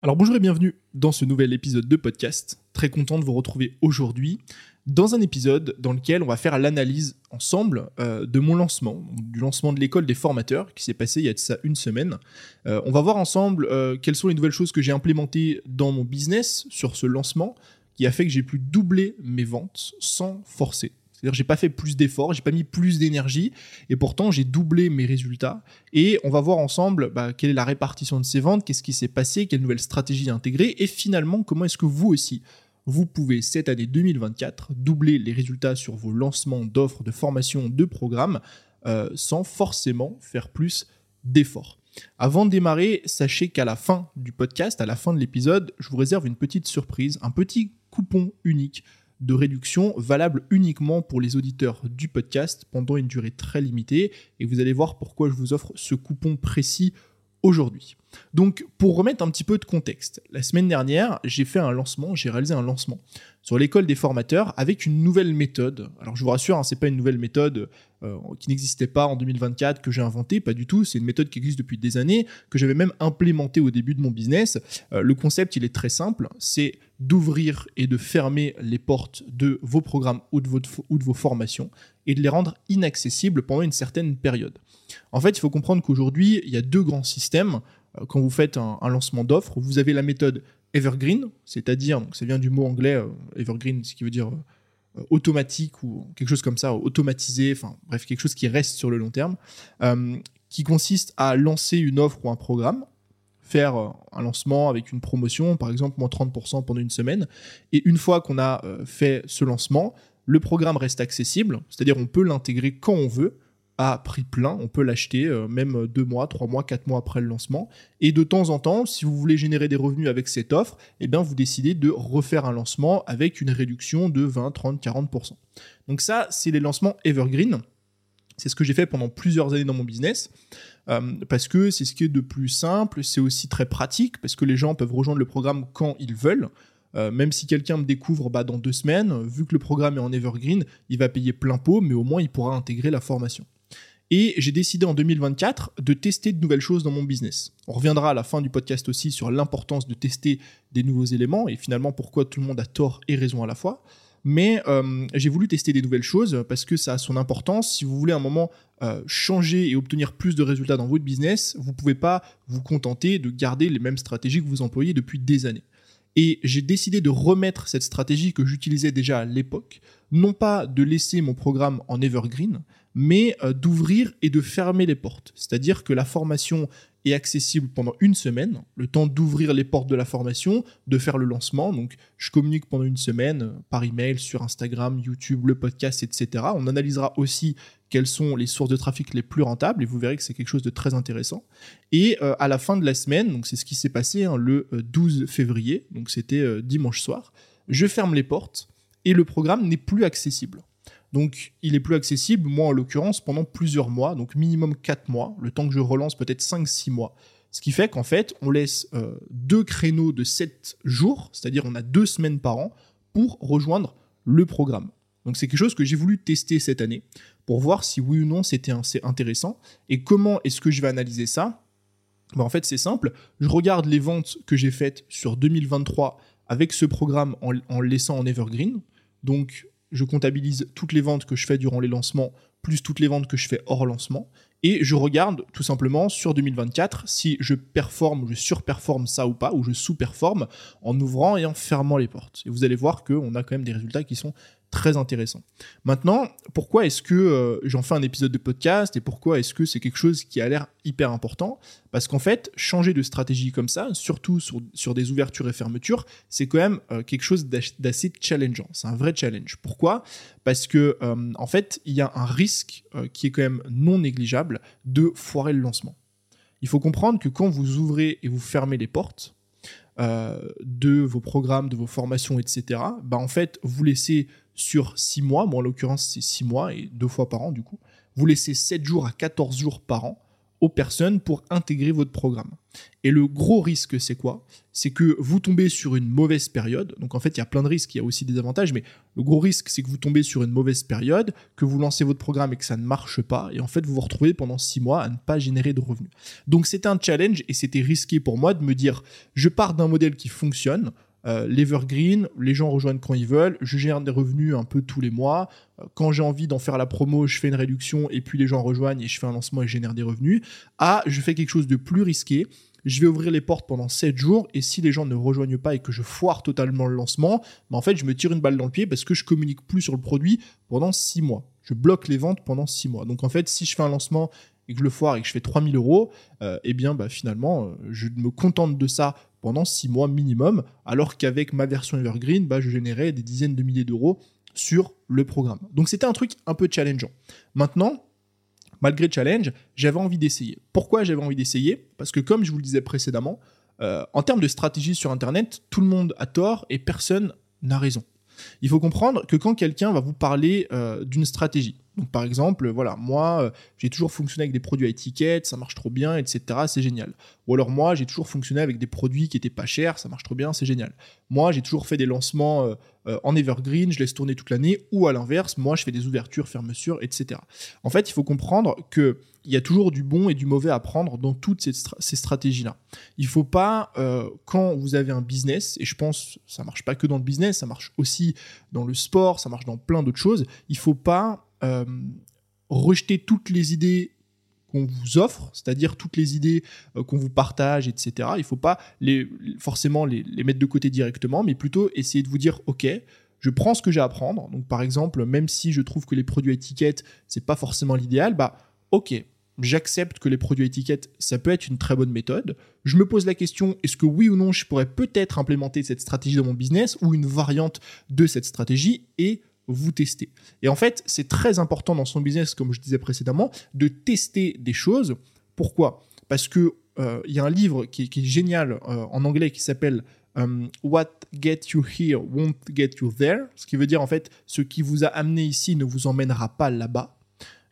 Alors bonjour et bienvenue dans ce nouvel épisode de podcast. Très content de vous retrouver aujourd'hui dans un épisode dans lequel on va faire l'analyse ensemble euh, de mon lancement, du lancement de l'école des formateurs qui s'est passé il y a de ça une semaine. Euh, on va voir ensemble euh, quelles sont les nouvelles choses que j'ai implémentées dans mon business sur ce lancement qui a fait que j'ai pu doubler mes ventes sans forcer. C'est-à-dire j'ai pas fait plus d'efforts, j'ai pas mis plus d'énergie, et pourtant j'ai doublé mes résultats. Et on va voir ensemble bah, quelle est la répartition de ces ventes, qu'est-ce qui s'est passé, quelle nouvelle stratégie intégrer, et finalement comment est-ce que vous aussi, vous pouvez cette année 2024 doubler les résultats sur vos lancements d'offres, de formation, de programmes, euh, sans forcément faire plus d'efforts. Avant de démarrer, sachez qu'à la fin du podcast, à la fin de l'épisode, je vous réserve une petite surprise, un petit coupon unique de réduction valable uniquement pour les auditeurs du podcast pendant une durée très limitée. Et vous allez voir pourquoi je vous offre ce coupon précis aujourd'hui. Donc pour remettre un petit peu de contexte, la semaine dernière, j'ai fait un lancement, j'ai réalisé un lancement sur l'école des formateurs avec une nouvelle méthode. Alors je vous rassure, hein, c'est pas une nouvelle méthode euh, qui n'existait pas en 2024 que j'ai inventée, pas du tout. C'est une méthode qui existe depuis des années que j'avais même implémentée au début de mon business. Euh, le concept, il est très simple, c'est d'ouvrir et de fermer les portes de vos programmes ou de, ou de vos formations et de les rendre inaccessibles pendant une certaine période. En fait, il faut comprendre qu'aujourd'hui, il y a deux grands systèmes. Euh, quand vous faites un, lancement d'offres, vous avez la méthode Evergreen, c'est-à-dire, ça vient du mot anglais Evergreen, ce qui veut dire automatique ou quelque chose comme ça, automatisé, enfin bref, quelque chose qui reste sur le long terme, qui consiste à lancer une offre ou un programme, faire un lancement avec une promotion, par exemple moins 30% pendant une semaine, et une fois qu'on a fait ce lancement, le programme reste accessible, c'est-à-dire on peut l'intégrer quand on veut, à prix plein. On peut l'acheter euh, même deux mois, trois mois, quatre mois après le lancement. Et de temps en temps, si vous voulez générer des revenus avec cette offre, eh bien vous décidez de refaire un lancement avec une réduction de 20, 30, 40%. Donc ça, c'est les lancements evergreen. C'est ce que j'ai fait pendant plusieurs années dans mon business. Euh, parce que c'est ce qui est de plus simple, c'est aussi très pratique, parce que les gens peuvent rejoindre le programme quand ils veulent. Euh, même si quelqu'un me découvre bah, dans deux semaines, vu que le programme est en evergreen, il va payer plein pot, mais au moins il pourra intégrer la formation. Et j'ai décidé en 2024 de tester de nouvelles choses dans mon business. On reviendra à la fin du podcast aussi sur l'importance de tester des nouveaux éléments et finalement pourquoi tout le monde a tort et raison à la fois. Mais euh, j'ai voulu tester des nouvelles choses parce que ça a son importance. Si vous voulez un moment euh, changer et obtenir plus de résultats dans votre business, vous ne pouvez pas vous contenter de garder les mêmes stratégies que vous employez depuis des années. Et j'ai décidé de remettre cette stratégie que j'utilisais déjà à l'époque, non pas de laisser mon programme en evergreen, mais euh, d'ouvrir et de fermer les portes. C'est-à-dire que la formation est accessible pendant une semaine, le temps d'ouvrir les portes de la formation, de faire le lancement. Donc, je communique pendant une semaine euh, par email, sur Instagram, YouTube, le podcast, etc. On analysera aussi quelles sont les sources de trafic les plus rentables et vous verrez que c'est quelque chose de très intéressant. Et euh, à la fin de la semaine, donc c'est ce qui s'est passé hein, le 12 février, donc c'était dimanche soir, je ferme les portes et le programme n'est plus accessible. Donc il est plus accessible, moi en l'occurrence, pendant plusieurs mois, donc minimum 4 mois, le temps que je relance peut-être 5-6 mois. Ce qui fait qu'en fait, on laisse euh, deux créneaux de 7 jours, c'est-à-dire on a deux semaines par an, pour rejoindre le programme. Donc c'est quelque chose que j'ai voulu tester cette année, pour voir si oui ou non c'était intéressant. Et comment est-ce que je vais analyser ça? Ben, En fait c'est simple, je regarde les ventes que j'ai faites sur 2023 avec ce programme en, en laissant en evergreen. Donc je comptabilise toutes les ventes que je fais durant les lancements, plus toutes les ventes que je fais hors lancement, et je regarde tout simplement sur 2024 si je performe, je surperforme ça ou pas, ou je sous-performe en ouvrant et en fermant les portes. Et vous allez voir qu'on a quand même des résultats qui sont très intéressant. Maintenant, pourquoi est-ce que euh, j'en fais un épisode de podcast et pourquoi est-ce que c'est quelque chose qui a l'air hyper important? Parce qu'en fait, changer de stratégie comme ça, surtout sur, des ouvertures et fermetures, c'est quand même euh, quelque chose d'assez challengeant. C'est un vrai challenge. Pourquoi? Parce que euh, en fait, il y a un risque qui est quand même non négligeable de foirer le lancement. Il faut comprendre que quand vous ouvrez et vous fermez les portes, de vos programmes, de vos formations, etc., bah en fait, vous laissez sur 6 mois, moi en l'occurrence c'est 6 mois et deux fois par an du coup, vous laissez 7 jours à 14 jours par an aux personnes pour intégrer votre programme. Et le gros risque, c'est quoi? C'est que vous tombez sur une mauvaise période. Donc en fait, il y a plein de risques, il y a aussi des avantages, mais le gros risque, c'est que vous tombez sur une mauvaise période, que vous lancez votre programme et que ça ne marche pas, et en fait, vous vous retrouvez pendant six mois à ne pas générer de revenus. Donc c'était un challenge et c'était risqué pour moi de me dire, je pars d'un modèle qui fonctionne, euh, l'Evergreen, les gens rejoignent quand ils veulent, je gère des revenus un peu tous les mois. Euh, quand j'ai envie d'en faire la promo, je fais une réduction et puis les gens rejoignent et je fais un lancement et je génère des revenus. Ah, je fais quelque chose de plus risqué. Je vais ouvrir les portes pendant 7 jours et si les gens ne rejoignent pas et que je foire totalement le lancement, bah en fait, je me tire une balle dans le pied parce que je communique plus sur le produit pendant 6 mois. Je bloque les ventes pendant 6 mois. Donc en fait, si je fais un lancement et que je le foire et que je fais 3000 euros, euh, eh bien bah, finalement, je me contente de ça pendant 6 mois minimum, alors qu'avec ma version Evergreen, bah, je générais des dizaines de milliers d'euros sur le programme. Donc c'était un truc un peu challengeant. Maintenant, malgré challenge, j'avais envie d'essayer. Pourquoi j'avais envie d'essayer? Parce que comme je vous le disais précédemment, euh, en termes de stratégie sur Internet, tout le monde a tort et personne n'a raison. Il faut comprendre que quand quelqu'un va vous parler euh, d'une stratégie, donc par exemple, voilà, moi, euh, j'ai toujours fonctionné avec des produits à étiquette, ça marche trop bien, etc. C'est génial. Ou alors moi, j'ai toujours fonctionné avec des produits qui étaient pas chers, ça marche trop bien, c'est génial. Moi, j'ai toujours fait des lancements euh, euh, en evergreen, je laisse tourner toute l'année. Ou à l'inverse, moi, je fais des ouvertures, fermetures, etc. En fait, il faut comprendre que il y a toujours du bon et du mauvais à prendre dans toutes ces, stratégies-là. Il faut pas, quand vous avez un business, et je pense ça marche pas que dans le business, ça marche aussi dans le sport, ça marche dans plein d'autres choses, il faut pas euh, rejeter toutes les idées qu'on vous offre, c'est-à-dire toutes les idées euh, qu'on vous partage, etc. Il ne faut pas forcément les, mettre de côté directement, mais plutôt essayer de vous dire, OK, je prends ce que j'ai à apprendre. Donc par exemple, même si je trouve que les produits à étiquette, c'est pas forcément l'idéal, bah OK, j'accepte que les produits à étiquette, ça peut être une très bonne méthode. Je me pose la question, est-ce que oui ou non, je pourrais peut-être implémenter cette stratégie dans mon business ou une variante de cette stratégie et vous testez. Et en fait, c'est très important dans son business, comme je disais précédemment, de tester des choses. Pourquoi? Parce que euh, il y a un livre qui, est génial euh, en anglais qui s'appelle euh, What Get You Here Won't Get You There, ce qui veut dire en fait ce qui vous a amené ici ne vous emmènera pas là-bas.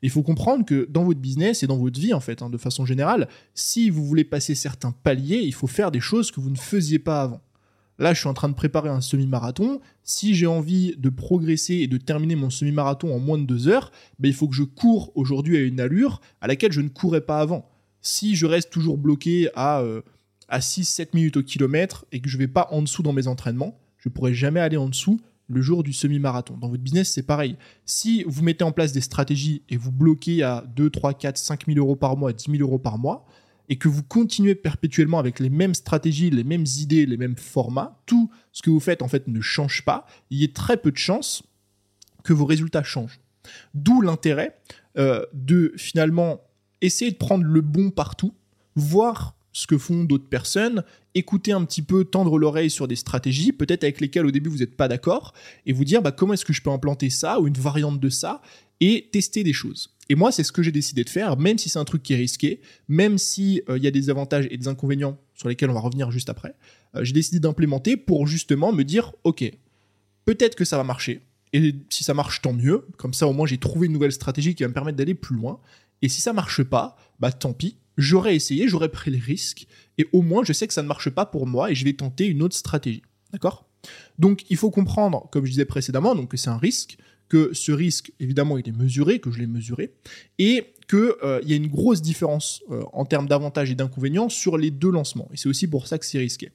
Il faut comprendre que dans votre business et dans votre vie en fait, hein, de façon générale, si vous voulez passer certains paliers, il faut faire des choses que vous ne faisiez pas avant. Là, je suis en train de préparer un semi-marathon. Si j'ai envie de progresser et de terminer mon semi-marathon en moins de deux heures, ben, il faut que je cours aujourd'hui à une allure à laquelle je ne courais pas avant. Si je reste toujours bloqué à, euh, à 6-7 minutes au kilomètre et que je ne vais pas en dessous dans mes entraînements, je ne pourrai jamais aller en dessous le jour du semi-marathon. Dans votre business, c'est pareil. Si vous mettez en place des stratégies et vous bloquez à 2, 3, 4, 5 000 euros par mois, 10 000 euros par mois, et que vous continuez perpétuellement avec les mêmes stratégies, les mêmes idées, les mêmes formats, tout ce que vous faites en fait ne change pas, il y a très peu de chances que vos résultats changent. D'où l'intérêt euh, de finalement essayer de prendre le bon partout, voir ce que font d'autres personnes, écouter un petit peu, tendre l'oreille sur des stratégies, peut-être avec lesquelles au début vous n'êtes pas d'accord, et vous dire bah, comment est-ce que je peux implanter ça ou une variante de ça, et tester des choses. Et moi, c'est ce que j'ai décidé de faire, même si c'est un truc qui est risqué, même s'il euh, y a des avantages et des inconvénients sur lesquels on va revenir juste après. Euh, j'ai décidé d'implémenter pour justement me dire, ok, peut-être que ça va marcher. Et si ça marche, tant mieux. Comme ça, au moins, j'ai trouvé une nouvelle stratégie qui va me permettre d'aller plus loin. Et si ça marche pas, bah tant pis. J'aurais essayé, j'aurais pris les risques. Et au moins, je sais que ça ne marche pas pour moi et je vais tenter une autre stratégie. D'accord? Donc, il faut comprendre, comme je disais précédemment, donc que c'est un risque, que ce risque, évidemment, il est mesuré, que je l'ai mesuré, et qu'il euh, y a une grosse différence euh, en termes d'avantages et d'inconvénients sur les deux lancements. Et c'est aussi pour ça que c'est risqué.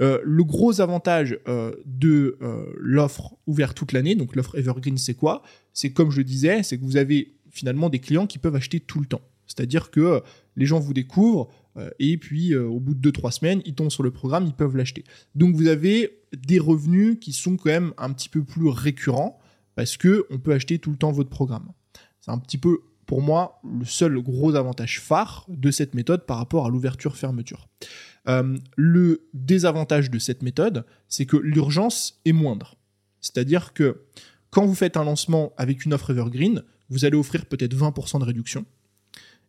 Euh, le gros avantage de l'offre ouverte toute l'année, donc l'offre Evergreen, c'est quoi? C'est comme je le disais, c'est que vous avez finalement des clients qui peuvent acheter tout le temps. C'est-à-dire que les gens vous découvrent et puis au bout de 2-3 semaines, ils tombent sur le programme, ils peuvent l'acheter. Donc vous avez des revenus qui sont quand même un petit peu plus récurrents parce que on peut acheter tout le temps votre programme. C'est un petit peu pour moi le seul gros avantage phare de cette méthode par rapport à l'ouverture-fermeture. Euh, le désavantage de cette méthode, c'est que l'urgence est moindre. C'est-à-dire que quand vous faites un lancement avec une offre Evergreen, vous allez offrir peut-être 20% de réduction.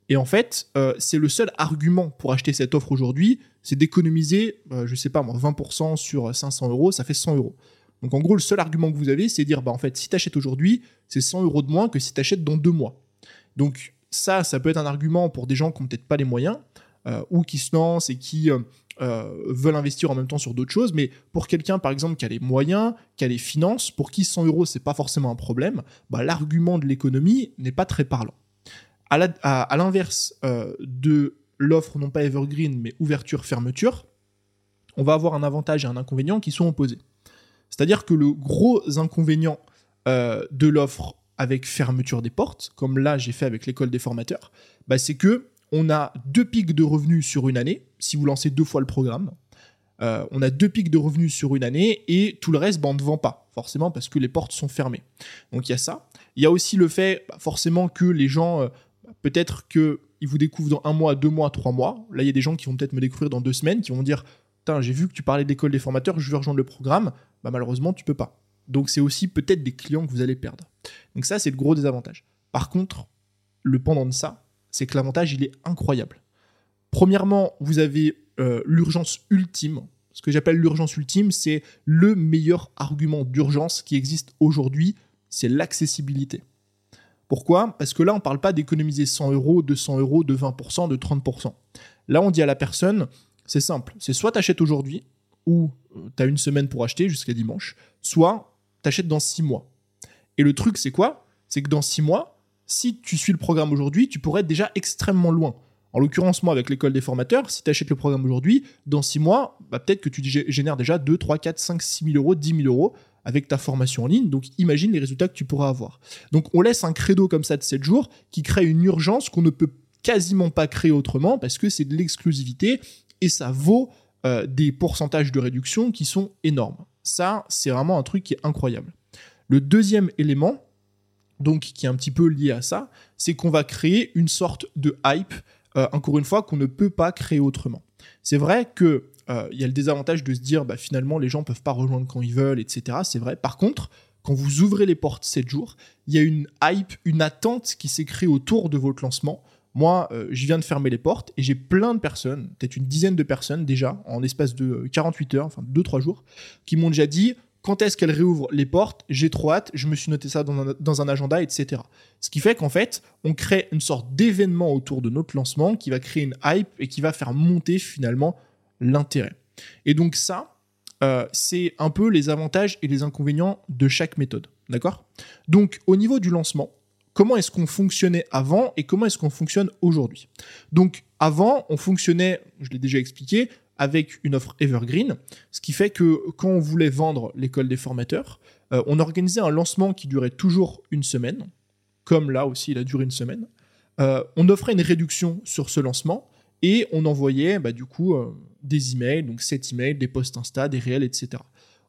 Et en fait, euh, c'est le seul argument pour acheter cette offre aujourd'hui, c'est d'économiser, euh, je sais pas moi, 20% sur 500 euros, ça fait 100 euros. Donc en gros, le seul argument que vous avez, c'est dire, bah en fait, si tu achètes aujourd'hui, c'est 100 euros de moins que si tu achètes dans deux mois. Donc ça, ça peut être un argument pour des gens qui n'ont peut-être pas les moyens euh, ou qui se lancent et qui euh, euh, veulent investir en même temps sur d'autres choses. Mais pour quelqu'un, par exemple, qui a les moyens, qui a les finances, pour qui 100 euros, c'est pas forcément un problème, bah, l'argument de l'économie n'est pas très parlant. À l'inverse de l'offre non pas evergreen, mais ouverture-fermeture, on va avoir un avantage et un inconvénient qui sont opposés. C'est-à-dire que le gros inconvénient de l'offre avec fermeture des portes, comme là j'ai fait avec l'école des formateurs, bah, c'est que on a deux pics de revenus sur une année, si vous lancez deux fois le programme. Euh, on a deux pics de revenus sur une année et tout le reste, bah, on ne vend pas, forcément, parce que les portes sont fermées. Donc il y a ça. Il y a aussi le fait, bah, forcément, que les gens, euh, peut-être qu'ils vous découvrent dans un mois, deux mois, trois mois. Là, il y a des gens qui vont peut-être me découvrir dans deux semaines, qui vont dire j'ai vu que tu parlais d'école des formateurs, je veux rejoindre le programme. Bah, malheureusement, tu peux pas. Donc c'est aussi peut-être des clients que vous allez perdre. Donc ça, c'est le gros désavantage. Par contre, le pendant de ça, c'est que l'avantage, il est incroyable. Premièrement, vous avez euh, l'urgence ultime. Ce que j'appelle l'urgence ultime, c'est le meilleur argument d'urgence qui existe aujourd'hui, c'est l'accessibilité. Pourquoi? Parce que là, on ne parle pas d'économiser 100 euros, 200 euros, de 20%, de 30%. Là, on dit à la personne, c'est simple, c'est soit tu achètes aujourd'hui, ou euh, tu as une semaine pour acheter jusqu'à dimanche, soit tu achètes dans 6 mois. Et le truc, c'est quoi? C'est que dans 6 mois, si tu suis le programme aujourd'hui, tu pourrais être déjà extrêmement loin. En l'occurrence, moi, avec l'école des formateurs, si tu achètes le programme aujourd'hui, dans 6 mois, bah, peut-être que tu génères déjà 2, 3, 4, 5, 6 000 euros, 10 000 euros avec ta formation en ligne. Donc imagine les résultats que tu pourras avoir. Donc on laisse un credo comme ça de 7 jours qui crée une urgence qu'on ne peut quasiment pas créer autrement parce que c'est de l'exclusivité et ça vaut euh, des pourcentages de réduction qui sont énormes. Ça, c'est vraiment un truc qui est incroyable. Le deuxième élément, donc qui est un petit peu lié à ça, c'est qu'on va créer une sorte de hype, euh, encore une fois, qu'on ne peut pas créer autrement. C'est vrai que euh, il y a le désavantage de se dire, bah, finalement, les gens peuvent pas rejoindre quand ils veulent, etc. C'est vrai. Par contre, quand vous ouvrez les portes 7 jours, il y a une hype, une attente qui s'est créée autour de votre lancement. Moi, euh, je viens de fermer les portes et j'ai plein de personnes, peut-être une dizaine de personnes déjà, en espace de 48 heures, enfin 2-3 jours, qui m'ont déjà dit quand est-ce qu'elle réouvre les portes? J'ai trop hâte, je me suis noté ça dans un, agenda, etc. Ce qui fait qu'en fait, on crée une sorte d'événement autour de notre lancement qui va créer une hype et qui va faire monter finalement l'intérêt. Et donc ça, euh, c'est un peu les avantages et les inconvénients de chaque méthode. D'accord? Donc au niveau du lancement, comment est-ce qu'on fonctionnait avant et comment est-ce qu'on fonctionne aujourd'hui? Donc avant, on fonctionnait, je l'ai déjà expliqué, avec une offre Evergreen, ce qui fait que quand on voulait vendre l'école des formateurs, euh, on organisait un lancement qui durait toujours une semaine, comme là aussi il a duré une semaine. Euh, on offrait une réduction sur ce lancement et on envoyait bah, du coup euh, des emails, donc 7 emails, des posts Insta, des réels, etc.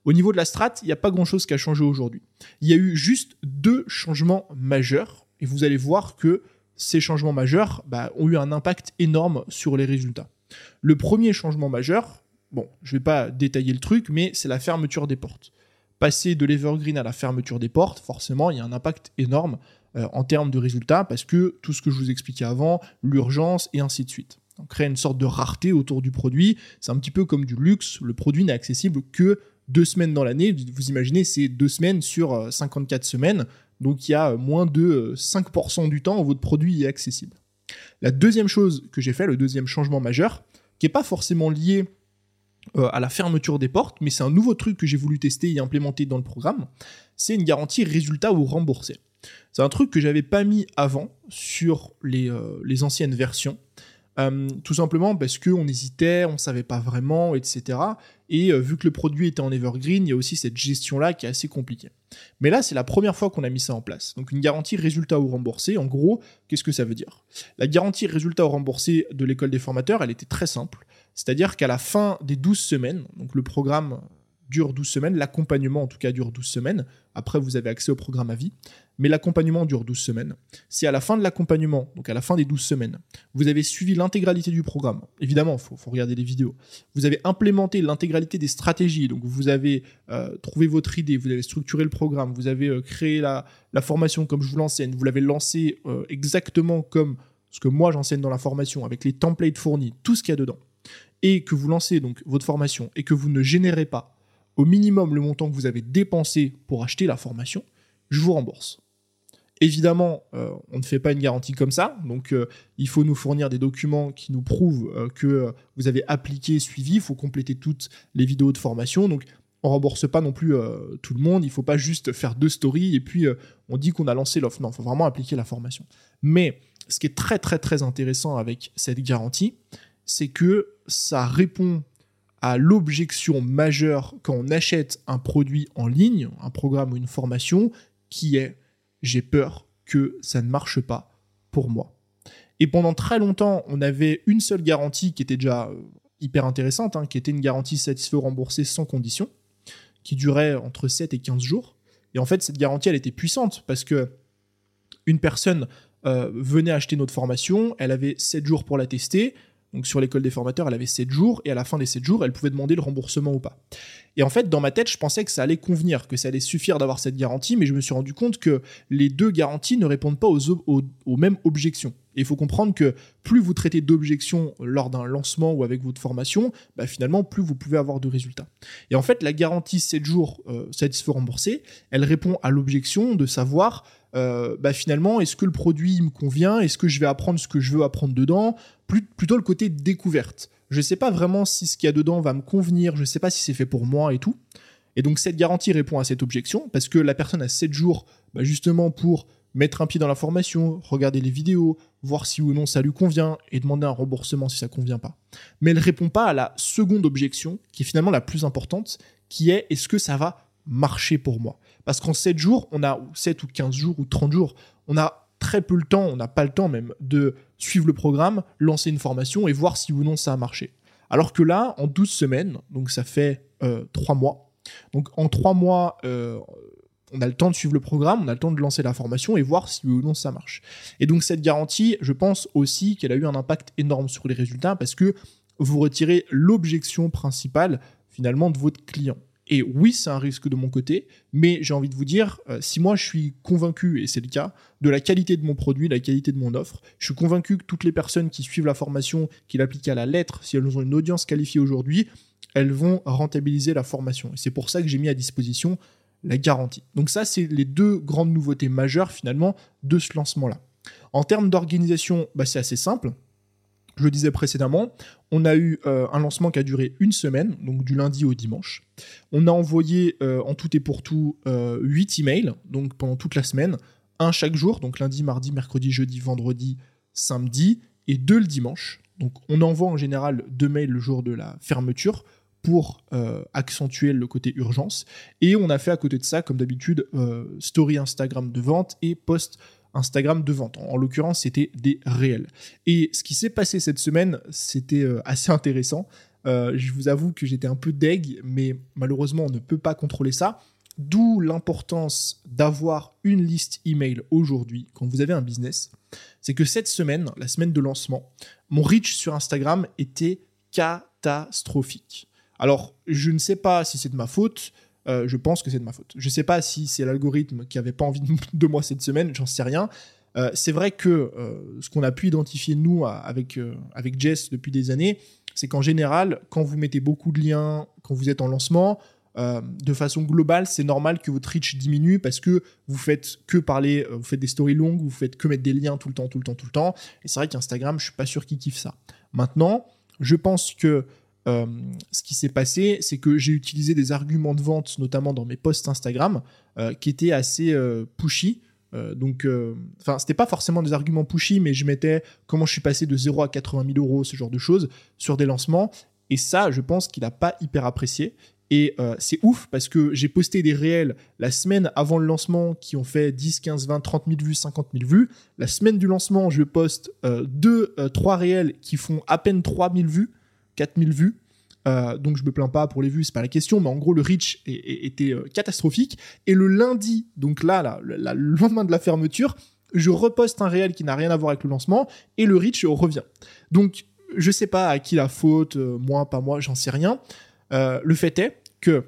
Au niveau de la strat, il n'y a pas grand-chose qui a changé aujourd'hui. Il y a eu juste deux changements majeurs et vous allez voir que ces changements majeurs bah, ont eu un impact énorme sur les résultats. Le premier changement majeur, bon, je ne vais pas détailler le truc, mais c'est la fermeture des portes. Passer de l'Evergreen à la fermeture des portes, forcément, il y a un impact énorme euh, en termes de résultats parce que tout ce que je vous expliquais avant, l'urgence et ainsi de suite. On crée une sorte de rareté autour du produit. C'est un petit peu comme du luxe. Le produit n'est accessible que deux semaines dans l'année. Vous imaginez, c'est deux semaines sur 54 euh, semaines. Donc il y a moins de 5% euh, du temps votre produit est accessible. La deuxième chose que j'ai fait, le deuxième changement majeur, qui n'est pas forcément lié euh, à la fermeture des portes, mais c'est un nouveau truc que j'ai voulu tester et implémenter dans le programme, c'est une garantie résultat ou remboursé. C'est un truc que j'avais pas mis avant sur euh, les anciennes versions. Euh, tout simplement parce qu'on hésitait, on savait pas vraiment, etc. Et vu que le produit était en evergreen, il y a aussi cette gestion-là qui est assez compliquée. Mais là, c'est la première fois qu'on a mis ça en place. Donc une garantie résultat ou remboursé, en gros, qu'est-ce que ça veut dire? La garantie résultat ou remboursé de l'école des formateurs, elle était très simple. C'est-à-dire qu'à la fin des 12 semaines, donc le programme dure 12 semaines, l'accompagnement en tout cas dure 12 semaines, après vous avez accès au programme à vie, mais l'accompagnement dure 12 semaines. Si à la fin de l'accompagnement, donc à la fin des 12 semaines, vous avez suivi l'intégralité du programme, évidemment, il faut, regarder les vidéos, vous avez implémenté l'intégralité des stratégies, donc vous avez euh, trouvé votre idée, vous avez structuré le programme, vous avez euh, créé la, formation comme je vous l'enseigne, vous l'avez lancé euh, exactement comme ce que moi j'enseigne dans la formation, avec les templates fournis, tout ce qu'il y a dedans, et que vous lancez donc votre formation et que vous ne générez pas au minimum le montant que vous avez dépensé pour acheter la formation, je vous rembourse. Évidemment, euh, on ne fait pas une garantie comme ça, donc euh, il faut nous fournir des documents qui nous prouvent euh, que vous avez appliqué, suivi. Il faut compléter toutes les vidéos de formation. Donc, on rembourse pas non plus tout le monde. Il faut pas juste faire deux stories et puis on dit qu'on a lancé l'offre. Non, il faut vraiment appliquer la formation. Mais ce qui est très très très intéressant avec cette garantie, c'est que ça répond à l'objection majeure quand on achète un produit en ligne, un programme ou une formation, qui est j'ai peur que ça ne marche pas pour moi. Et pendant très longtemps, on avait une seule garantie qui était déjà euh, hyper intéressante, hein, qui était une garantie satisfait ou remboursée sans condition, qui durait entre 7 et 15 jours. Et en fait, cette garantie, elle était puissante parce que une personne euh, venait acheter notre formation, elle avait 7 jours pour la tester, donc sur l'école des formateurs, elle avait 7 jours, et à la fin des 7 jours, elle pouvait demander le remboursement ou pas. Et en fait, dans ma tête, je pensais que ça allait convenir, que ça allait suffire d'avoir cette garantie, mais je me suis rendu compte que les deux garanties ne répondent pas aux, mêmes objections. Et il faut comprendre que plus vous traitez d'objections lors d'un lancement ou avec votre formation, bah finalement, plus vous pouvez avoir de résultats. Et en fait, la garantie 7 jours euh, satisfait remboursé, elle répond à l'objection de savoir euh, bah finalement, est-ce que le produit me convient? Est-ce que je vais apprendre ce que je veux apprendre dedans? Plutôt le côté découverte. Je ne sais pas vraiment si ce qu'il y a dedans va me convenir, je ne sais pas si c'est fait pour moi et tout. Et donc cette garantie répond à cette objection, parce que la personne a 7 jours bah, justement pour mettre un pied dans la formation, regarder les vidéos, voir si ou non ça lui convient et demander un remboursement si ça convient pas. Mais elle répond pas à la seconde objection, qui est finalement la plus importante, qui est est-ce que ça va marcher pour moi Parce qu'en 7 jours, on a 7 ou 15 jours ou 30 jours, on a très peu le temps, on n'a pas le temps même de suivre le programme, lancer une formation et voir si ou non ça a marché. Alors que là, en 12 semaines, donc ça fait euh, 3 mois, donc en 3 mois, euh, on a le temps de suivre le programme, on a le temps de lancer la formation et voir si ou non ça marche. Et donc cette garantie, je pense aussi qu'elle a eu un impact énorme sur les résultats parce que vous retirez l'objection principale finalement de votre client. Et oui, c'est un risque de mon côté, mais j'ai envie de vous dire, euh, si moi je suis convaincu, et c'est le cas, de la qualité de mon produit, la qualité de mon offre, je suis convaincu que toutes les personnes qui suivent la formation, qui l'appliquent à la lettre, si elles ont une audience qualifiée aujourd'hui, elles vont rentabiliser la formation. Et c'est pour ça que j'ai mis à disposition la garantie. Donc ça, c'est les deux grandes nouveautés majeures finalement de ce lancement-là. En termes d'organisation, bah, c'est assez simple. Je le disais précédemment, on a eu euh, un lancement qui a duré une semaine, donc du lundi au dimanche. On a envoyé euh, en tout et pour tout euh, 8 emails, donc pendant toute la semaine, un chaque jour, donc lundi, mardi, mercredi, jeudi, vendredi, samedi, et deux le dimanche. Donc on envoie en général deux mails le jour de la fermeture pour euh, accentuer le côté urgence. Et on a fait à côté de ça, comme d'habitude, story Instagram de vente et post Instagram de vente. En, l'occurrence, c'était des réels. Et ce qui s'est passé cette semaine, c'était euh, assez intéressant. Euh, je vous avoue que j'étais un peu deg, mais malheureusement, on ne peut pas contrôler ça. D'où l'importance d'avoir une liste email aujourd'hui quand vous avez un business. C'est que cette semaine, la semaine de lancement, mon reach sur Instagram était catastrophique. Alors, je ne sais pas si c'est de ma faute, euh, je pense que c'est de ma faute. Je sais pas si c'est l'algorithme qui avait pas envie de moi cette semaine, j'en sais rien. Euh, c'est vrai que euh, ce qu'on a pu identifier nous avec, avec Jess depuis des années, c'est qu'en général, quand vous mettez beaucoup de liens, quand vous êtes en lancement, de façon globale, c'est normal que votre reach diminue parce que vous faites que parler, vous faites des stories longues, vous faites que mettre des liens tout le temps, tout le temps, tout le temps. Et c'est vrai qu'Instagram, je suis pas sûr qu'il kiffe ça. Maintenant, je pense que euh, ce qui s'est passé, c'est que j'ai utilisé des arguments de vente, notamment dans mes posts Instagram, euh, qui étaient assez euh, pushy. donc, enfin, c'était pas forcément des arguments pushy, mais je mettais comment je suis passé de 0 à 80 000 euros, ce genre de choses, sur des lancements. Et ça, je pense qu'il n'a pas hyper apprécié. Et c'est ouf parce que j'ai posté des réels la semaine avant le lancement qui ont fait 10, 15, 20, 30 000 vues, 50 000 vues. La semaine du lancement, je poste 2, 3 réels qui font à peine 3 000 vues. 4000 vues. Euh, donc je me plains pas pour les vues, c'est pas la question, mais en gros le reach était euh, catastrophique. Et le lundi, donc là, le lendemain de la fermeture, je reposte un réel qui n'a rien à voir avec le lancement et le reach revient. Donc je sais pas à qui la faute, euh, moi, pas moi, j'en sais rien. le fait est que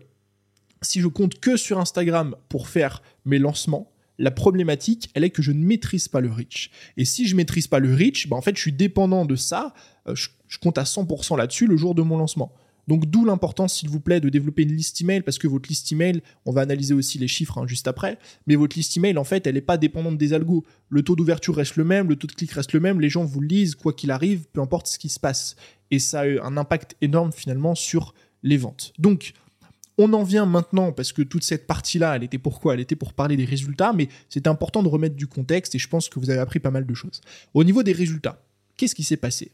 si je compte que sur Instagram pour faire mes lancements, la problématique, elle est que je ne maîtrise pas le reach. Et si je maîtrise pas le reach, bah en fait, je suis dépendant de ça. Je compte à 100% là-dessus le jour de mon lancement. Donc d'où l'importance, s'il vous plaît, de développer une liste email parce que votre liste email, on va analyser aussi les chiffres hein, juste après, mais votre liste email, en fait, elle n'est pas dépendante des algos. Le taux d'ouverture reste le même, le taux de clic reste le même, les gens vous lisent quoi qu'il arrive, peu importe ce qui se passe. Et ça a un impact énorme finalement sur les ventes. Donc, on en vient maintenant, parce que toute cette partie-là, elle était pourquoi Elle était pour parler des résultats, mais c'est important de remettre du contexte et je pense que vous avez appris pas mal de choses. Au niveau des résultats, qu'est-ce qui s'est passé?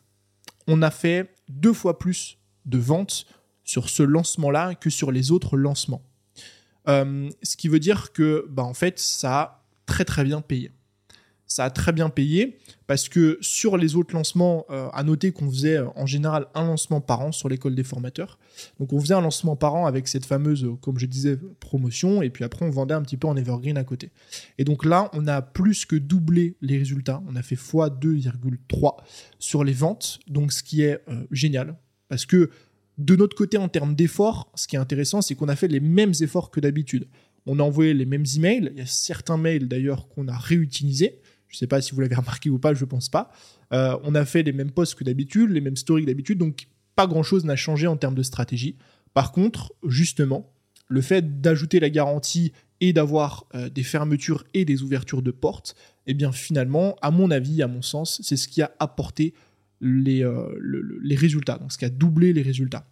On a fait deux fois plus de ventes sur ce lancement-là que sur les autres lancements. Euh, ce qui veut dire que, bah, en fait, ça a très très bien payé ça a très bien payé parce que sur les autres lancements, euh, à noter qu'on faisait euh, en général un lancement par an sur l'école des formateurs. Donc on faisait un lancement par an avec cette fameuse, euh, comme je disais, promotion et puis après on vendait un petit peu en evergreen à côté. Et donc là, on a plus que doublé les résultats. On a fait x2,3 sur les ventes, donc ce qui est génial parce que de notre côté en termes d'efforts, ce qui est intéressant, c'est qu'on a fait les mêmes efforts que d'habitude. On a envoyé les mêmes emails. Il y a certains mails d'ailleurs qu'on a réutilisés. Je ne sais pas si vous l'avez remarqué ou pas, je ne pense pas. Euh, on a fait les mêmes posts que d'habitude, les mêmes stories que d'habitude, donc pas grand-chose n'a changé en termes de stratégie. Par contre, justement, le fait d'ajouter la garantie et d'avoir euh, des fermetures et des ouvertures de portes, eh bien finalement, à mon avis, à mon sens, c'est ce qui a apporté les, euh, les résultats, donc ce qui a doublé les résultats.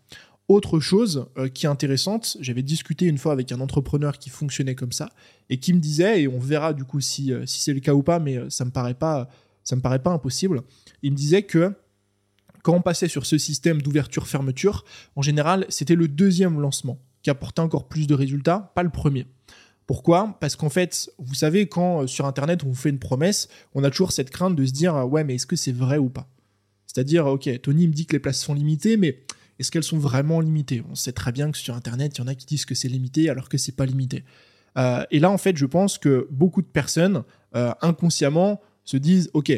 Autre chose euh, qui est intéressante, j'avais discuté une fois avec un entrepreneur qui fonctionnait comme ça et qui me disait, et on verra du coup si, euh, si c'est le cas ou pas, mais euh, ça me paraît pas, ça me paraît pas impossible. Il me disait que quand on passait sur ce système d'ouverture-fermeture, en général, c'était le deuxième lancement qui apportait encore plus de résultats, pas le premier. Pourquoi? Parce qu'en fait, vous savez, quand sur Internet on vous fait une promesse, on a toujours cette crainte de se dire ouais, mais est-ce que c'est vrai ou pas? C'est-à-dire, ok, Tony me dit que les places sont limitées, mais est-ce qu'elles sont vraiment limitées? On sait très bien que sur Internet, il y en a qui disent que c'est limité alors que c'est pas limité. Euh, et là, en fait, je pense que beaucoup de personnes, euh, inconsciemment, se disent, OK,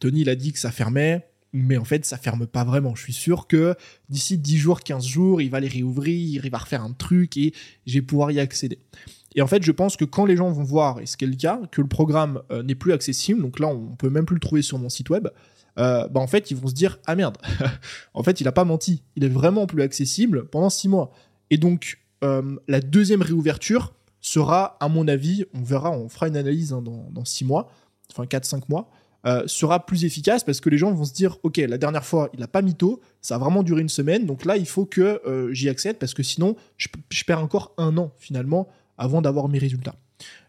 Tony, il a dit que ça fermait, mais en fait, ça ferme pas vraiment. Je suis sûr que d'ici 10 jours, 15 jours, il va les réouvrir, il va refaire un truc et je vais pouvoir y accéder. Et en fait, je pense que quand les gens vont voir, et ce qui est le cas, que le programme euh, n'est plus accessible, donc là, on peut même plus le trouver sur mon site web, euh, bah en fait, ils vont se dire Ah merde, en fait, il a pas menti. Il est vraiment plus accessible pendant six mois. Et donc, euh, la deuxième réouverture sera, à mon avis, on verra, on fera une analyse hein, dans, dans six mois, enfin 4-5 mois, euh, sera plus efficace parce que les gens vont se dire Ok, la dernière fois, il a pas mytho, ça a vraiment duré une semaine, donc là, il faut que j'y accède parce que sinon, je perds encore un an finalement avant d'avoir mes résultats.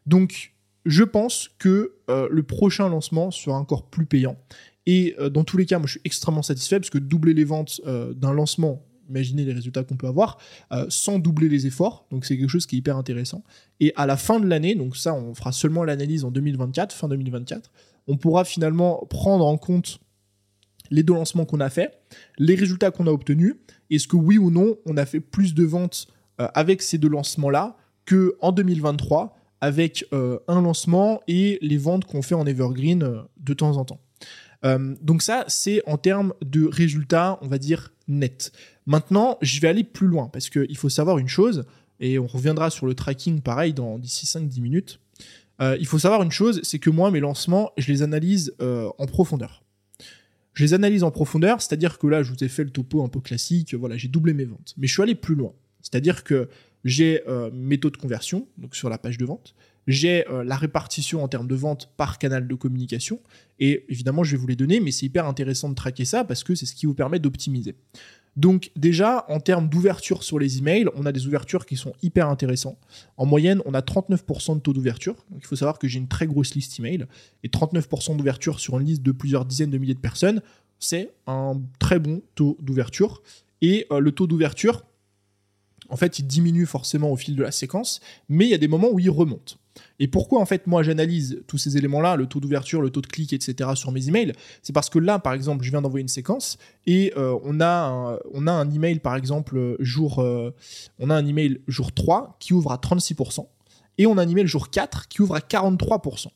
Donc, je pense que le prochain lancement sera encore plus payant. Et euh, dans tous les cas, moi je suis extrêmement satisfait parce que doubler les ventes euh, d'un lancement, imaginez les résultats qu'on peut avoir, euh, sans doubler les efforts. Donc c'est quelque chose qui est hyper intéressant. Et à la fin de l'année, donc ça on fera seulement l'analyse en 2024, fin 2024, on pourra finalement prendre en compte les deux lancements qu'on a fait, les résultats qu'on a obtenus, est-ce que oui ou non on a fait plus de ventes avec ces deux lancements-là que en 2023 avec un lancement et les ventes qu'on fait en evergreen de temps en temps. Euh, donc ça, c'est en termes de résultats, on va dire, nets. Maintenant, je vais aller plus loin, parce qu'il faut savoir une chose, et on reviendra sur le tracking pareil dans d'ici 5-10 minutes. Euh, il faut savoir une chose, c'est que moi, mes lancements, je les analyse euh, en profondeur. Je les analyse en profondeur, c'est-à-dire que là, je vous ai fait le topo un peu classique, voilà, j'ai doublé mes ventes. Mais je suis allé plus loin. C'est-à-dire que j'ai mes taux de conversion, donc sur la page de vente, j'ai euh, la répartition en termes de vente par canal de communication. Et évidemment, je vais vous les donner, mais c'est hyper intéressant de traquer ça parce que c'est ce qui vous permet d'optimiser. Donc déjà, en termes d'ouverture sur les emails, on a des ouvertures qui sont hyper intéressantes. En moyenne, on a 39% de taux d'ouverture. Donc il faut savoir que j'ai une très grosse liste email. Et 39% d'ouverture sur une liste de plusieurs dizaines de milliers de personnes, c'est un très bon taux d'ouverture. Et euh, le taux d'ouverture, en fait, il diminue forcément au fil de la séquence, mais il y a des moments où il remonte. Et pourquoi en fait moi j'analyse tous ces éléments-là, le taux d'ouverture, le taux de clic, etc. sur mes emails? C'est parce que là, par exemple, je viens d'envoyer une séquence et euh, on, a un, on a un email par exemple jour, euh, on a un email jour 3 qui ouvre à 36% et on a un email jour 4 qui ouvre à 43%.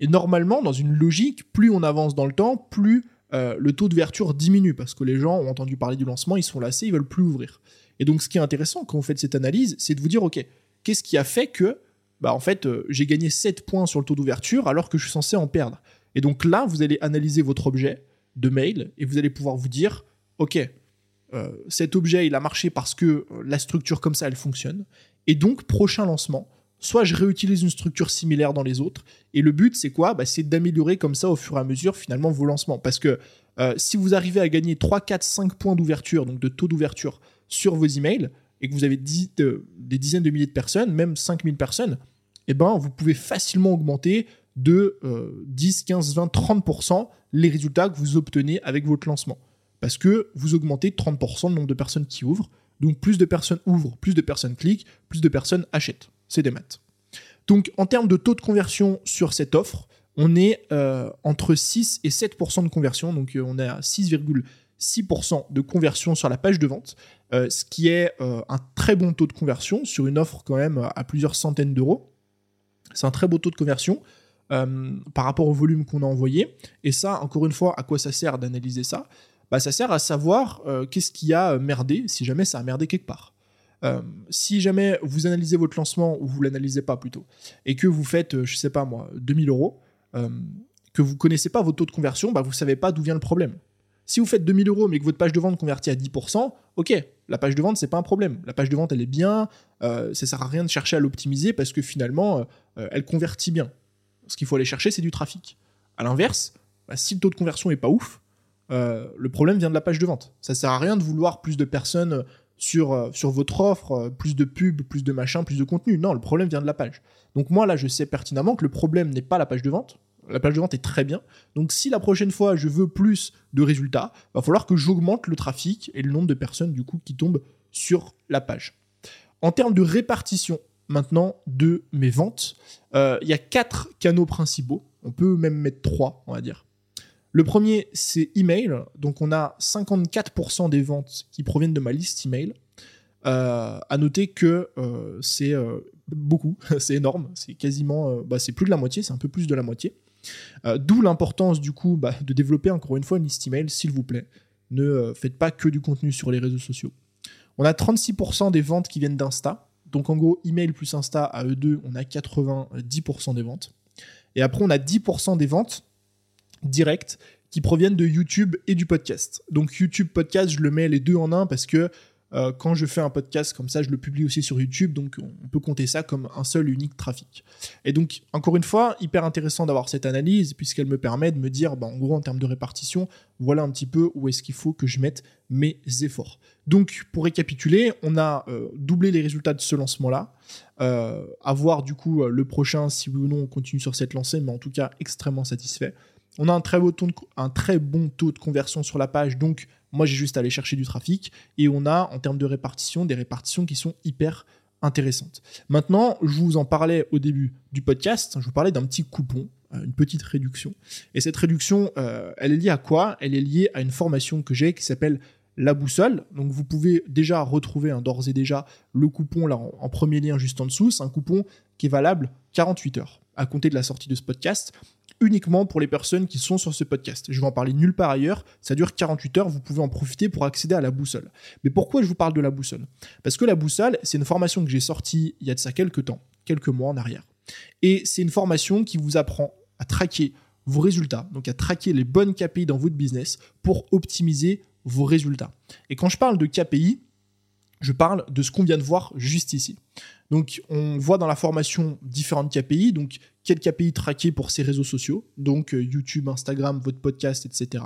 Et normalement, dans une logique, plus on avance dans le temps, plus euh, le taux d'ouverture diminue parce que les gens ont entendu parler du lancement, ils sont lassés, ils veulent plus ouvrir. Et donc, ce qui est intéressant quand vous faites cette analyse, c'est de vous dire, ok, qu'est-ce qui a fait que bah en fait, euh, j'ai gagné 7 points sur le taux d'ouverture alors que je suis censé en perdre. Et donc là, vous allez analyser votre objet de mail et vous allez pouvoir vous dire, ok, euh, cet objet, il a marché parce que euh, la structure comme ça, elle fonctionne. Et donc, prochain lancement, soit je réutilise une structure similaire dans les autres. Et le but, c'est quoi? Bah, C'est d'améliorer comme ça au fur et à mesure finalement vos lancements. Parce que si vous arrivez à gagner 3, 4, 5 points d'ouverture, donc de taux d'ouverture sur vos emails, et que vous avez des dizaines de milliers de personnes, même 5000 personnes, eh ben, vous pouvez facilement augmenter de 10, 15, 20, 30% les résultats que vous obtenez avec votre lancement. Parce que vous augmentez 30% le nombre de personnes qui ouvrent. Donc plus de personnes ouvrent, plus de personnes cliquent, plus de personnes achètent. C'est des maths. Donc en termes de taux de conversion sur cette offre, on est euh, entre 6 et 7% de conversion. Donc euh, on est à 6,6% de conversion sur la page de vente, euh, ce qui est un très bon taux de conversion sur une offre quand même à plusieurs centaines d'euros. C'est un très beau taux de conversion. par rapport au volume qu'on a envoyé. Et ça, encore une fois, à quoi ça sert d'analyser ça? Bah, ça sert à savoir euh, qu'est-ce qui a merdé, si jamais ça a merdé quelque part. Euh, si jamais vous analysez votre lancement, ou vous l'analysez pas plutôt, et que vous faites, euh, je sais pas moi, 2000 euros, que vous connaissez pas votre taux de conversion, bah, vous savez pas d'où vient le problème. Si vous faites 2000 euros mais que votre page de vente convertit à 10%, ok, la page de vente c'est pas un problème. La page de vente elle est bien, ça sert à rien de chercher à l'optimiser parce que finalement elle convertit bien. Ce qu'il faut aller chercher c'est du trafic. À l'inverse, bah, si le taux de conversion est pas ouf, euh, le problème vient de la page de vente. Ça sert à rien de vouloir plus de personnes sur, euh, sur votre offre, euh, plus de pubs, plus de machin, plus de contenu. Non, le problème vient de la page. Donc moi là, je sais pertinemment que le problème n'est pas la page de vente. La page de vente est très bien. Donc si la prochaine fois je veux plus de résultats, va falloir que j'augmente le trafic et le nombre de personnes du coup qui tombent sur la page. En termes de répartition maintenant de mes ventes, il y a quatre canaux principaux. On peut même mettre trois, on va dire. Le premier, c'est email. Donc, on a 54% des ventes qui proviennent de ma liste email. Euh, à noter que euh, c'est euh, beaucoup, c'est énorme, c'est quasiment, bah, c'est plus de la moitié, c'est un peu plus de la moitié. D'où l'importance du coup bah, de développer encore une fois une liste email, s'il vous plaît. Ne faites pas que du contenu sur les réseaux sociaux. On a 36% des ventes qui viennent d'Insta. Donc en gros, email plus Insta à eux deux, on a 90% des ventes. Et après, on a 10% des ventes direct qui proviennent de YouTube et du podcast. Donc YouTube podcast, je le mets les deux en un parce que euh, quand je fais un podcast comme ça, je le publie aussi sur YouTube, donc on peut compter ça comme un seul unique trafic. Et donc, encore une fois, hyper intéressant d'avoir cette analyse, puisqu'elle me permet de me dire, bah, en gros, en termes de répartition, voilà un petit peu où est-ce qu'il faut que je mette mes efforts. Donc, pour récapituler, on a euh, doublé les résultats de ce lancement-là, euh, à voir du coup le prochain, si oui ou non on continue sur cette lancée, mais en tout cas extrêmement satisfait. On a un très, un très bon taux de conversion sur la page, donc moi j'ai juste à aller chercher du trafic. Et on a en termes de répartition des répartitions qui sont hyper intéressantes. Maintenant, je vous en parlais au début du podcast, je vous parlais d'un petit coupon, euh, une petite réduction. Et cette réduction, euh, elle est liée à quoi? Elle est liée à une formation que j'ai qui s'appelle la boussole. Donc vous pouvez déjà retrouver hein, d'ores et déjà le coupon là en, en premier lien juste en dessous. C'est un coupon qui est valable 48 heures à compter de la sortie de ce podcast uniquement pour les personnes qui sont sur ce podcast. Je vais en parler nulle part ailleurs, ça dure 48 heures, vous pouvez en profiter pour accéder à la boussole. Mais pourquoi je vous parle de la boussole? Parce que la boussole, c'est une formation que j'ai sortie il y a de ça quelques temps, quelques mois en arrière. Et c'est une formation qui vous apprend à traquer vos résultats, donc à traquer les bonnes KPI dans votre business pour optimiser vos résultats. Et quand je parle de KPI, je parle de ce qu'on vient de voir juste ici. Donc, on voit dans la formation différentes KPI. Donc, quel KPI traquer pour ces réseaux sociaux, donc euh, YouTube, Instagram, votre podcast, etc.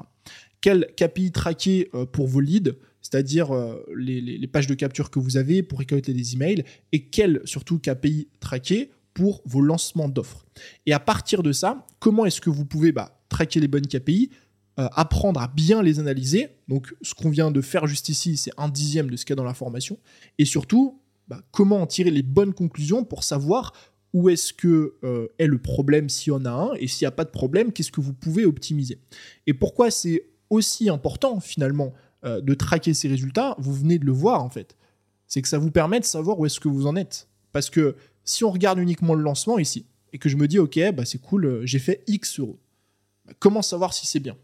Quel KPI traquer euh, pour vos leads, c'est-à-dire euh, les, pages de capture que vous avez pour récolter des emails, et quel surtout KPI traquer pour vos lancements d'offres? Et à partir de ça, comment est-ce que vous pouvez bah, traquer les bonnes KPI, apprendre à bien les analyser. Donc, ce qu'on vient de faire juste ici, c'est un dixième de ce qu'il y a dans la formation. Et surtout, bah, comment en tirer les bonnes conclusions pour savoir où est-ce que euh, est le problème s'il y en a un, et s'il n'y a pas de problème, qu'est-ce que vous pouvez optimiser. Et pourquoi c'est aussi important finalement euh, de traquer ces résultats, vous venez de le voir en fait. C'est que ça vous permet de savoir où est-ce que vous en êtes. Parce que si on regarde uniquement le lancement ici, et que je me dis, ok, bah c'est cool, euh, j'ai fait X euros, bah, comment savoir si c'est bien?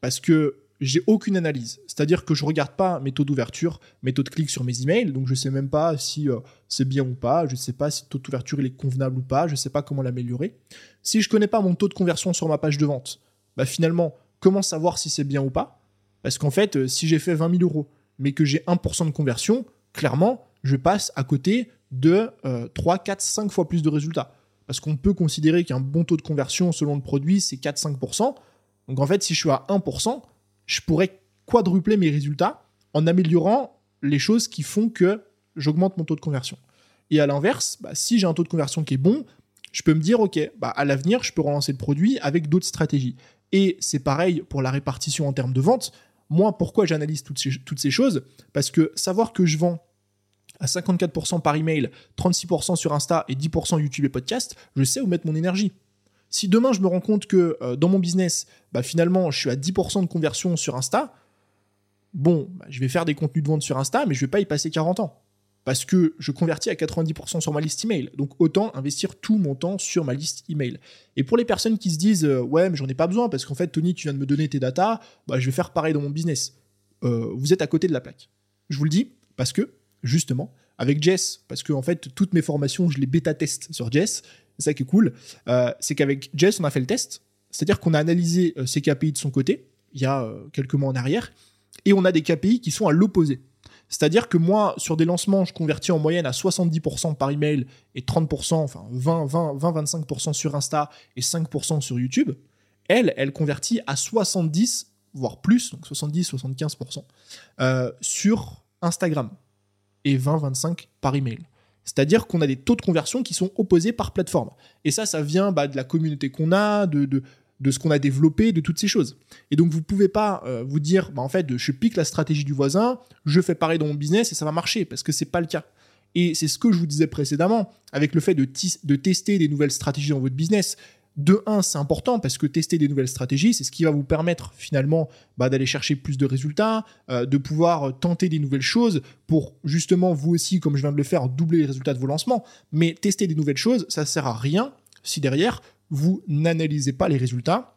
Parce que j'ai aucune analyse. C'est-à-dire que je regarde pas mes taux d'ouverture, mes taux de clic sur mes emails, donc je sais même pas si euh, c'est bien ou pas, je sais pas si le taux d'ouverture est convenable ou pas, je sais pas comment l'améliorer. Si je connais pas mon taux de conversion sur ma page de vente, bah finalement, comment savoir si c'est bien ou pas? Parce qu'en fait, euh, si j'ai fait 20 000 euros, mais que j'ai 1% de conversion, clairement, je passe à côté de 3, 4, 5 fois plus de résultats. Parce qu'on peut considérer qu'un bon taux de conversion selon le produit, c'est 4-5%. Donc en fait, si je suis à 1%, je pourrais quadrupler mes résultats en améliorant les choses qui font que j'augmente mon taux de conversion. Et à l'inverse, bah, si j'ai un taux de conversion qui est bon, je peux me dire, OK, bah, à l'avenir, je peux relancer le produit avec d'autres stratégies. Et c'est pareil pour la répartition en termes de vente. Moi, pourquoi j'analyse toutes ces, toutes ces choses? Parce que savoir que je vends à 54% par email, 36% sur Insta et 10% YouTube et podcast, je sais où mettre mon énergie. Si demain je me rends compte que euh, dans mon business, bah, finalement, je suis à 10% de conversion sur Insta, bon, bah, je vais faire des contenus de vente sur Insta, mais je vais pas y passer 40 ans. Parce que je convertis à 90% sur ma liste email. Donc autant investir tout mon temps sur ma liste email. Et pour les personnes qui se disent euh, Ouais, mais j'en ai pas besoin parce qu'en fait, Tony, tu viens de me donner tes datas, bah, je vais faire pareil dans mon business. Euh, vous êtes à côté de la plaque. Je vous le dis parce que, justement, avec Jess, parce que fait, toutes mes formations, je les bêta-teste sur Jess. C'est ça qui est cool. Euh, c'est qu'avec Jess, on a fait le test. C'est-à-dire qu'on a analysé ses KPI de son côté, il y a quelques mois en arrière, et on a des KPI qui sont à l'opposé. C'est-à-dire que moi, sur des lancements, je convertis en moyenne à 70% par email et 30%, enfin 20, 20, 20, 25% sur Insta et 5% sur YouTube. Elle, elle convertit à 70, voire plus, donc 70, 75% euh, sur Instagram et 20, 25 par email. C'est-à-dire qu'on a des taux de conversion qui sont opposés par plateforme. Et ça, ça vient bah, de la communauté qu'on a, de, ce qu'on a développé, de toutes ces choses. Et donc vous pouvez pas euh, vous dire, bah, en fait, je pique la stratégie du voisin, je fais pareil dans mon business et ça va marcher, parce que c'est pas le cas. Et c'est ce que je vous disais précédemment, avec le fait de, de tester des nouvelles stratégies dans votre business. De un, c'est important parce que tester des nouvelles stratégies, c'est ce qui va vous permettre finalement bah, d'aller chercher plus de résultats, euh, de pouvoir tenter des nouvelles choses pour justement vous aussi, comme je viens de le faire, doubler les résultats de vos lancements. Mais tester des nouvelles choses, ça sert à rien si derrière vous n'analysez pas les résultats,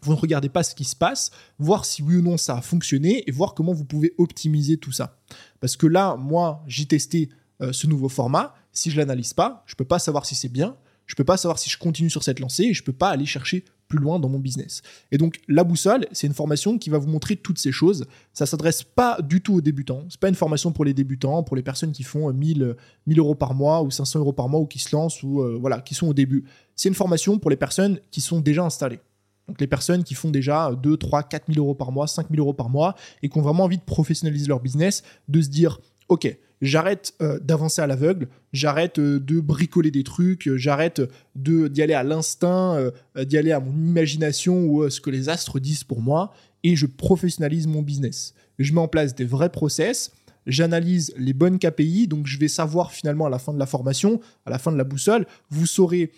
vous ne regardez pas ce qui se passe, voir si oui ou non ça a fonctionné et voir comment vous pouvez optimiser tout ça. Parce que là, moi, j'ai testé euh, ce nouveau format. Si je l'analyse pas, je peux pas savoir si c'est bien, je peux pas savoir si je continue sur cette lancée et je peux pas aller chercher plus loin dans mon business. Et donc la boussole, c'est une formation qui va vous montrer toutes ces choses. Ça s'adresse pas du tout aux débutants. C'est pas une formation pour les débutants, pour les personnes qui font 1000, 1000 euros par mois ou 500 euros par mois ou qui se lancent ou euh, voilà, qui sont au début. C'est une formation pour les personnes qui sont déjà installées. Donc les personnes qui font déjà 2, 3, 4 000 euros par mois, 5 000 euros par mois et qui ont vraiment envie de professionnaliser leur business, de se dire, OK, j'arrête euh, d'avancer à l'aveugle, j'arrête euh, de bricoler des trucs, euh, j'arrête de d'y aller à l'instinct, d'y aller à mon imagination ou ce que les astres disent pour moi, et je professionnalise mon business. Je mets en place des vrais process, j'analyse les bonnes KPI, donc je vais savoir finalement à la fin de la formation, à la fin de la boussole, vous saurez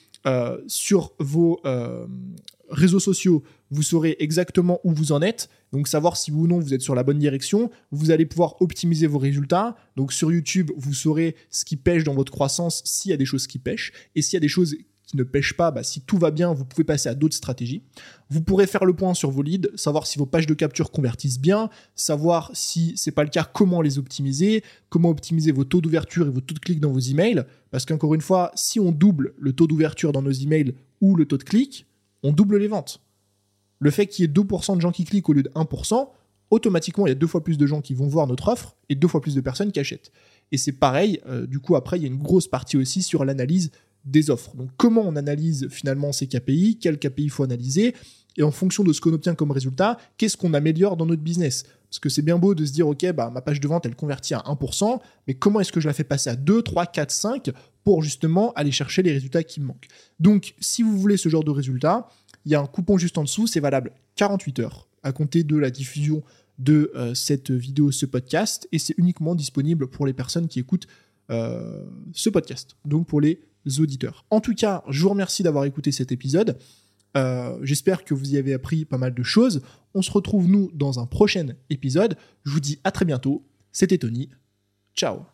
sur vos réseaux sociaux, vous saurez exactement où vous en êtes. Donc savoir si ou non vous êtes sur la bonne direction. Vous allez pouvoir optimiser vos résultats. Donc sur YouTube, vous saurez ce qui pêche dans votre croissance s'il y a des choses qui pêchent. Et s'il y a des choses qui ne pêchent pas, bah, si tout va bien, vous pouvez passer à d'autres stratégies. Vous pourrez faire le point sur vos leads, savoir si vos pages de capture convertissent bien, savoir si c'est pas le cas, comment les optimiser, comment optimiser vos taux d'ouverture et vos taux de clic dans vos emails. Parce qu'encore une fois, si on double le taux d'ouverture dans nos emails ou le taux de clic, on double les ventes. Le fait qu'il y ait 2% de gens qui cliquent au lieu de 1%, automatiquement, il y a deux fois plus de gens qui vont voir notre offre et deux fois plus de personnes qui achètent. Et c'est pareil, euh, du coup, après, il y a une grosse partie aussi sur l'analyse des offres. Donc, comment on analyse finalement ces KPI, quels KPI il faut analyser, et en fonction de ce qu'on obtient comme résultat, qu'est-ce qu'on améliore dans notre business? Parce que c'est bien beau de se dire, OK, bah, ma page de vente, elle convertit à 1%, mais comment est-ce que je la fais passer à 2, 3, 4, 5 pour justement aller chercher les résultats qui me manquent? Donc, si vous voulez ce genre de résultats, il y a un coupon juste en dessous, c'est valable 48 heures à compter de la diffusion de euh, cette vidéo, ce podcast, et c'est uniquement disponible pour les personnes qui écoutent euh, ce podcast, donc pour les auditeurs. En tout cas, je vous remercie d'avoir écouté cet épisode. Euh, j'espère que vous y avez appris pas mal de choses. On se retrouve nous dans un prochain épisode. Je vous dis à très bientôt. C'était Tony. Ciao